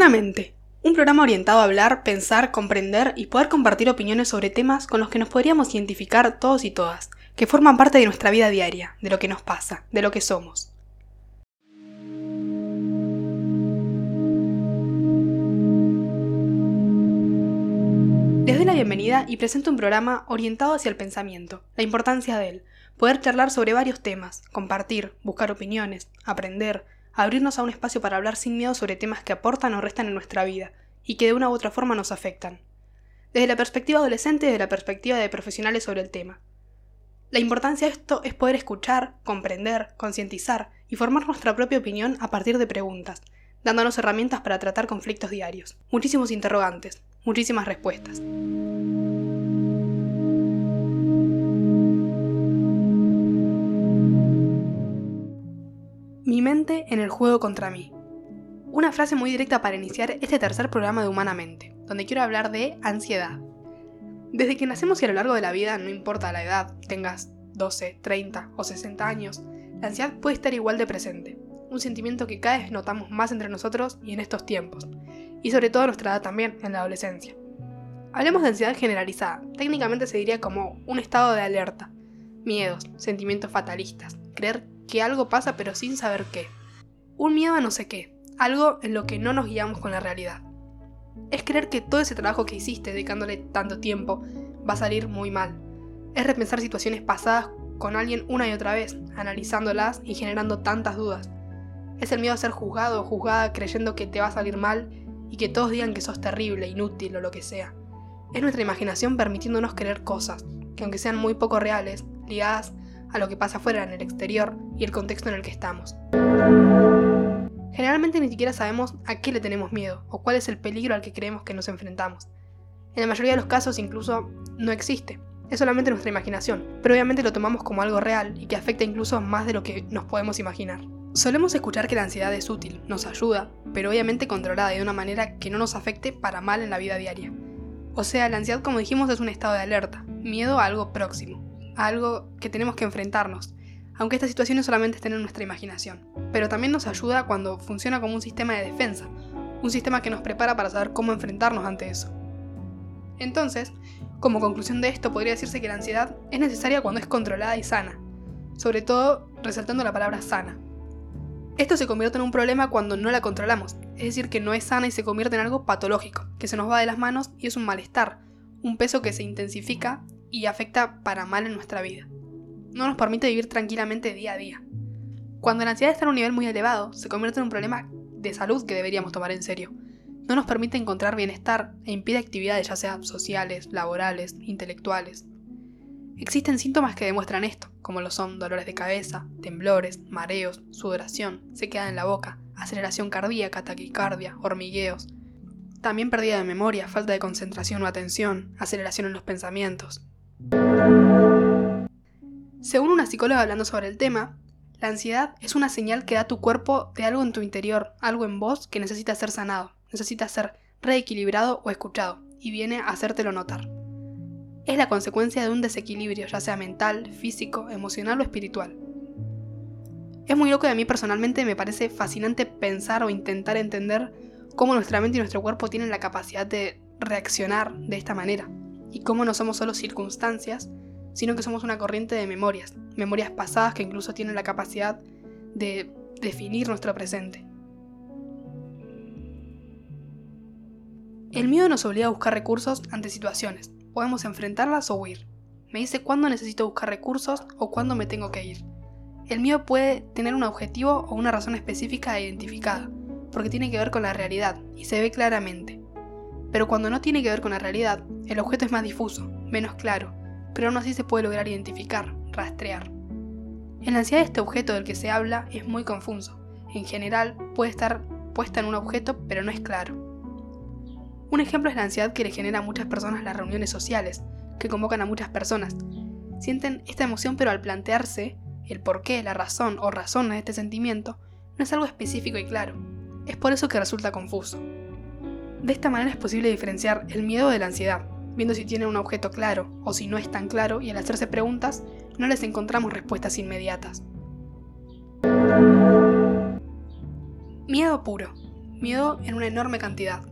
Humanamente, un programa orientado a hablar, pensar, comprender y poder compartir opiniones sobre temas con los que nos podríamos identificar todos y todas, que forman parte de nuestra vida diaria, de lo que nos pasa, de lo que somos. Les doy la bienvenida y presento un programa orientado hacia el pensamiento, la importancia de él, poder charlar sobre varios temas, compartir, buscar opiniones, aprender, abrirnos a un espacio para hablar sin miedo sobre temas que aportan o restan en nuestra vida y que de una u otra forma nos afectan. Desde la perspectiva adolescente y desde la perspectiva de profesionales sobre el tema. La importancia de esto es poder escuchar, comprender, concientizar y formar nuestra propia opinión a partir de preguntas, dándonos herramientas para tratar conflictos diarios. Muchísimos interrogantes, muchísimas respuestas. Mi mente en el juego contra mí. Una frase muy directa para iniciar este tercer programa de Humanamente, donde quiero hablar de ansiedad. Desde que nacemos y a lo largo de la vida, no importa la edad, tengas 12, 30 o 60 años, la ansiedad puede estar igual de presente, un sentimiento que cada vez notamos más entre nosotros y en estos tiempos, y sobre todo a nuestra edad también, en la adolescencia. Hablemos de ansiedad generalizada, técnicamente se diría como un estado de alerta, miedos, sentimientos fatalistas, creer que algo pasa pero sin saber qué. Un miedo a no sé qué, algo en lo que no nos guiamos con la realidad. Es creer que todo ese trabajo que hiciste dedicándole tanto tiempo va a salir muy mal. Es repensar situaciones pasadas con alguien una y otra vez, analizándolas y generando tantas dudas. Es el miedo a ser juzgado o juzgada creyendo que te va a salir mal y que todos digan que sos terrible, inútil o lo que sea. Es nuestra imaginación permitiéndonos creer cosas, que aunque sean muy poco reales, ligadas a lo que pasa afuera en el exterior y el contexto en el que estamos. Generalmente ni siquiera sabemos a qué le tenemos miedo o cuál es el peligro al que creemos que nos enfrentamos. En la mayoría de los casos incluso no existe, es solamente nuestra imaginación, pero obviamente lo tomamos como algo real y que afecta incluso más de lo que nos podemos imaginar. Solemos escuchar que la ansiedad es útil, nos ayuda, pero obviamente controlada de una manera que no nos afecte para mal en la vida diaria. O sea, la ansiedad como dijimos es un estado de alerta, miedo a algo próximo algo que tenemos que enfrentarnos, aunque estas situaciones solamente estén en nuestra imaginación. Pero también nos ayuda cuando funciona como un sistema de defensa, un sistema que nos prepara para saber cómo enfrentarnos ante eso. Entonces, como conclusión de esto, podría decirse que la ansiedad es necesaria cuando es controlada y sana, sobre todo resaltando la palabra sana. Esto se convierte en un problema cuando no la controlamos, es decir, que no es sana y se convierte en algo patológico, que se nos va de las manos y es un malestar, un peso que se intensifica y afecta para mal en nuestra vida. No nos permite vivir tranquilamente día a día. Cuando la ansiedad está en un nivel muy elevado, se convierte en un problema de salud que deberíamos tomar en serio. No nos permite encontrar bienestar e impide actividades ya sean sociales, laborales, intelectuales. Existen síntomas que demuestran esto, como lo son dolores de cabeza, temblores, mareos, sudoración, sequedad en la boca, aceleración cardíaca, taquicardia, hormigueos. También pérdida de memoria, falta de concentración o atención, aceleración en los pensamientos, según una psicóloga hablando sobre el tema, la ansiedad es una señal que da tu cuerpo de algo en tu interior, algo en vos que necesita ser sanado, necesita ser reequilibrado o escuchado, y viene a hacértelo notar. Es la consecuencia de un desequilibrio, ya sea mental, físico, emocional o espiritual. Es muy loco y a mí personalmente me parece fascinante pensar o intentar entender cómo nuestra mente y nuestro cuerpo tienen la capacidad de reaccionar de esta manera y cómo no somos solo circunstancias, sino que somos una corriente de memorias, memorias pasadas que incluso tienen la capacidad de definir nuestro presente. El miedo nos obliga a buscar recursos ante situaciones. Podemos enfrentarlas o huir. Me dice cuándo necesito buscar recursos o cuándo me tengo que ir. El miedo puede tener un objetivo o una razón específica identificada, porque tiene que ver con la realidad y se ve claramente. Pero cuando no tiene que ver con la realidad, el objeto es más difuso, menos claro, pero aún así se puede lograr identificar, rastrear. En la ansiedad este objeto del que se habla es muy confuso. En general, puede estar puesta en un objeto, pero no es claro. Un ejemplo es la ansiedad que le genera a muchas personas las reuniones sociales, que convocan a muchas personas. Sienten esta emoción, pero al plantearse el porqué, la razón o razones de este sentimiento, no es algo específico y claro. Es por eso que resulta confuso. De esta manera es posible diferenciar el miedo de la ansiedad, viendo si tiene un objeto claro o si no es tan claro y al hacerse preguntas no les encontramos respuestas inmediatas. Miedo puro. Miedo en una enorme cantidad.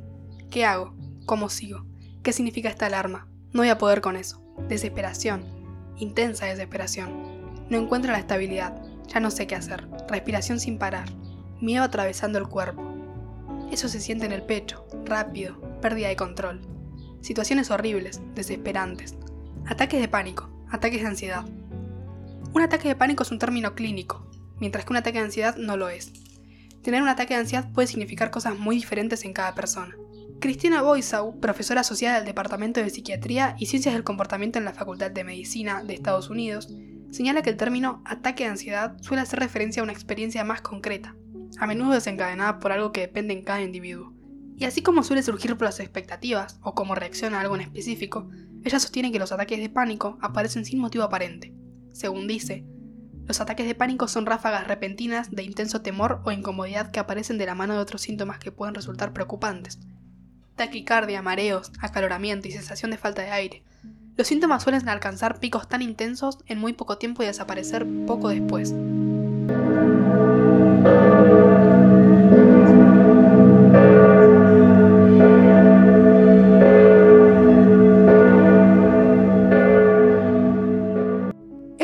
¿Qué hago? ¿Cómo sigo? ¿Qué significa esta alarma? No voy a poder con eso. Desesperación. Intensa desesperación. No encuentro la estabilidad. Ya no sé qué hacer. Respiración sin parar. Miedo atravesando el cuerpo. Eso se siente en el pecho. Rápido. Pérdida de control. Situaciones horribles. Desesperantes. Ataques de pánico. Ataques de ansiedad. Un ataque de pánico es un término clínico, mientras que un ataque de ansiedad no lo es. Tener un ataque de ansiedad puede significar cosas muy diferentes en cada persona. Cristina Boisau, profesora asociada del Departamento de Psiquiatría y Ciencias del Comportamiento en la Facultad de Medicina de Estados Unidos, señala que el término ataque de ansiedad suele hacer referencia a una experiencia más concreta, a menudo desencadenada por algo que depende en cada individuo. Y así como suele surgir por las expectativas o como reacciona a algo en específico, ella sostiene que los ataques de pánico aparecen sin motivo aparente. Según dice, los ataques de pánico son ráfagas repentinas de intenso temor o incomodidad que aparecen de la mano de otros síntomas que pueden resultar preocupantes. Taquicardia, mareos, acaloramiento y sensación de falta de aire. Los síntomas suelen alcanzar picos tan intensos en muy poco tiempo y desaparecer poco después.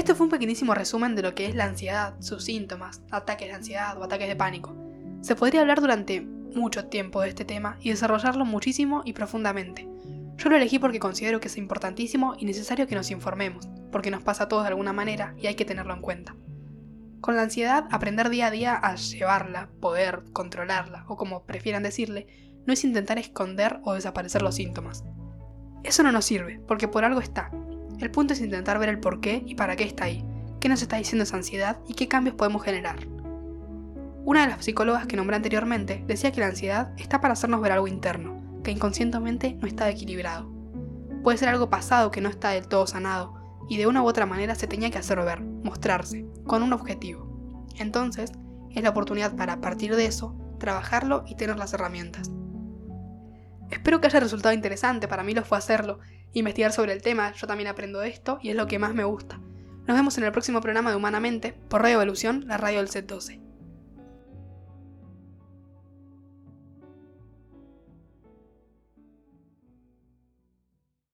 Pequeñísimo resumen de lo que es la ansiedad, sus síntomas, ataques de ansiedad o ataques de pánico. Se podría hablar durante mucho tiempo de este tema y desarrollarlo muchísimo y profundamente. Yo lo elegí porque considero que es importantísimo y necesario que nos informemos, porque nos pasa a todos de alguna manera y hay que tenerlo en cuenta. Con la ansiedad, aprender día a día a llevarla, poder, controlarla, o como prefieran decirle, no es intentar esconder o desaparecer los síntomas. Eso no nos sirve, porque por algo está. El punto es intentar ver el por qué y para qué está ahí, qué nos está diciendo esa ansiedad y qué cambios podemos generar. Una de las psicólogas que nombré anteriormente decía que la ansiedad está para hacernos ver algo interno, que inconscientemente no está equilibrado. Puede ser algo pasado que no está del todo sanado, y de una u otra manera se tenía que hacer ver, mostrarse, con un objetivo. Entonces, es la oportunidad para, a partir de eso, trabajarlo y tener las herramientas. Espero que haya resultado interesante, para mí lo fue hacerlo, investigar sobre el tema, yo también aprendo esto y es lo que más me gusta. Nos vemos en el próximo programa de Humanamente por Radio Evolución, la radio del Set 12.